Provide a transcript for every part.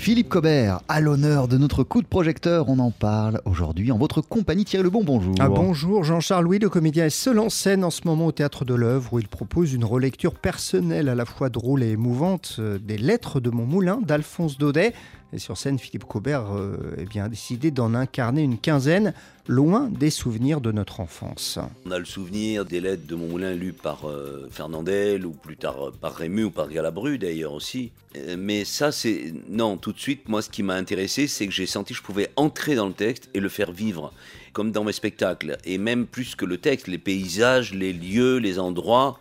Philippe Cobert, à l'honneur de notre coup de projecteur, on en parle aujourd'hui en votre compagnie. Thierry Lebon, bonjour. Ah, bonjour, Jean-Charles Louis, le comédien est seul en scène en ce moment au Théâtre de l'œuvre où il propose une relecture personnelle à la fois drôle et émouvante euh, des Lettres de mon moulin d'Alphonse Daudet. Et sur scène, Philippe Cobert euh, eh bien, décidé d'en incarner une quinzaine, loin des souvenirs de notre enfance. On a le souvenir des lettres de mon moulin lues par euh, Fernandel, ou plus tard euh, par Rému, ou par Galabru d'ailleurs aussi. Euh, mais ça, c'est. Non, tout de suite, moi, ce qui m'a intéressé, c'est que j'ai senti que je pouvais entrer dans le texte et le faire vivre, comme dans mes spectacles. Et même plus que le texte, les paysages, les lieux, les endroits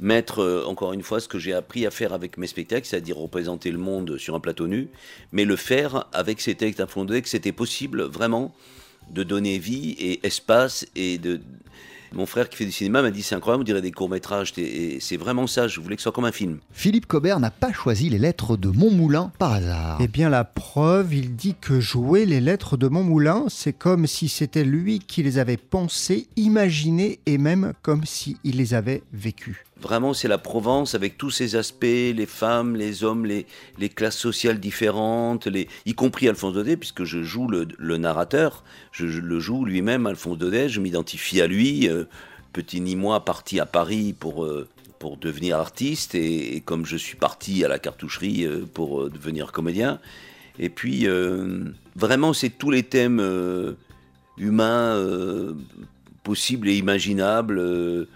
mettre, encore une fois, ce que j'ai appris à faire avec mes spectacles, c'est-à-dire représenter le monde sur un plateau nu, mais le faire avec ces textes à fond que c'était possible vraiment de donner vie et espace et de, mon frère qui fait du cinéma m'a dit c'est incroyable, on dirait des courts-métrages. Et c'est vraiment ça, je voulais que ce soit comme un film. Philippe Cobert n'a pas choisi les lettres de Montmoulin par hasard. Eh bien, la preuve, il dit que jouer les lettres de Montmoulin, c'est comme si c'était lui qui les avait pensées, imaginées et même comme s'il les avait vécues. Vraiment, c'est la Provence avec tous ses aspects, les femmes, les hommes, les, classes sociales différentes, y compris Alphonse Daudet, puisque je joue le, narrateur, je, le joue lui-même, Alphonse Daudet, je m'identifie à lui, euh, petit ni moi parti à Paris pour, euh, devenir artiste, et, comme je suis parti à la cartoucherie euh, pour devenir comédien. Et puis, vraiment, c'est tous les thèmes humains possibles et imaginables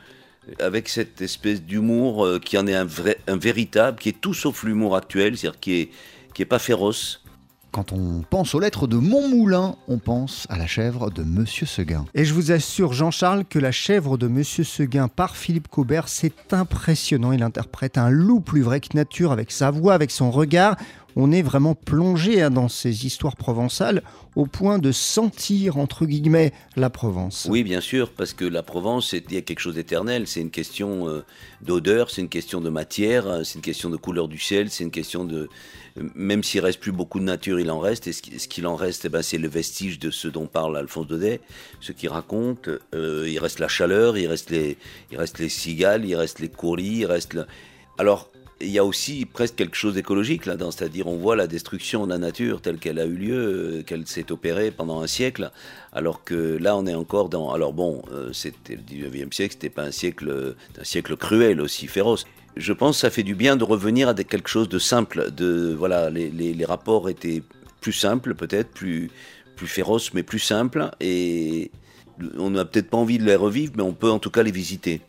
avec cette espèce d'humour euh, qui en est un, vrai, un véritable, qui est tout sauf l'humour actuel, c'est-à-dire qui est, qui est pas féroce. Quand on pense aux lettres de Montmoulin, on pense à la chèvre de Monsieur Seguin. Et je vous assure, Jean-Charles, que la chèvre de Monsieur Seguin par Philippe Cobert, c'est impressionnant. Il interprète un loup plus vrai que nature avec sa voix, avec son regard on est vraiment plongé hein, dans ces histoires provençales au point de sentir, entre guillemets, la Provence. Oui, bien sûr, parce que la Provence, il y a quelque chose d'éternel. C'est une question euh, d'odeur, c'est une question de matière, euh, c'est une question de couleur du ciel, c'est une question de... Même s'il reste plus beaucoup de nature, il en reste. Et ce qu'il en reste, eh ben, c'est le vestige de ce dont parle Alphonse Daudet, ce qu'il raconte. Euh, il reste la chaleur, il reste les, il reste les cigales, il reste les courlis, il reste... Alors, il y a aussi presque quelque chose d'écologique là-dedans, c'est-à-dire on voit la destruction de la nature telle qu'elle a eu lieu, euh, qu'elle s'est opérée pendant un siècle, alors que là on est encore dans. Alors bon, euh, c'était le 19e siècle, c'était pas un siècle, un siècle cruel aussi féroce. Je pense que ça fait du bien de revenir à quelque chose de simple. De voilà, les, les rapports étaient plus simples peut-être, plus plus féroces, mais plus simples et on n'a peut-être pas envie de les revivre, mais on peut en tout cas les visiter.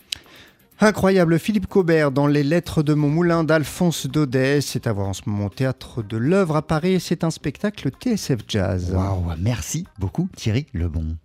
Incroyable, Philippe Cobert dans Les Lettres de mon moulin d'Alphonse Daudet. C'est à voir en ce moment au théâtre de l'œuvre à Paris. C'est un spectacle TSF Jazz. Waouh, merci beaucoup Thierry Lebon.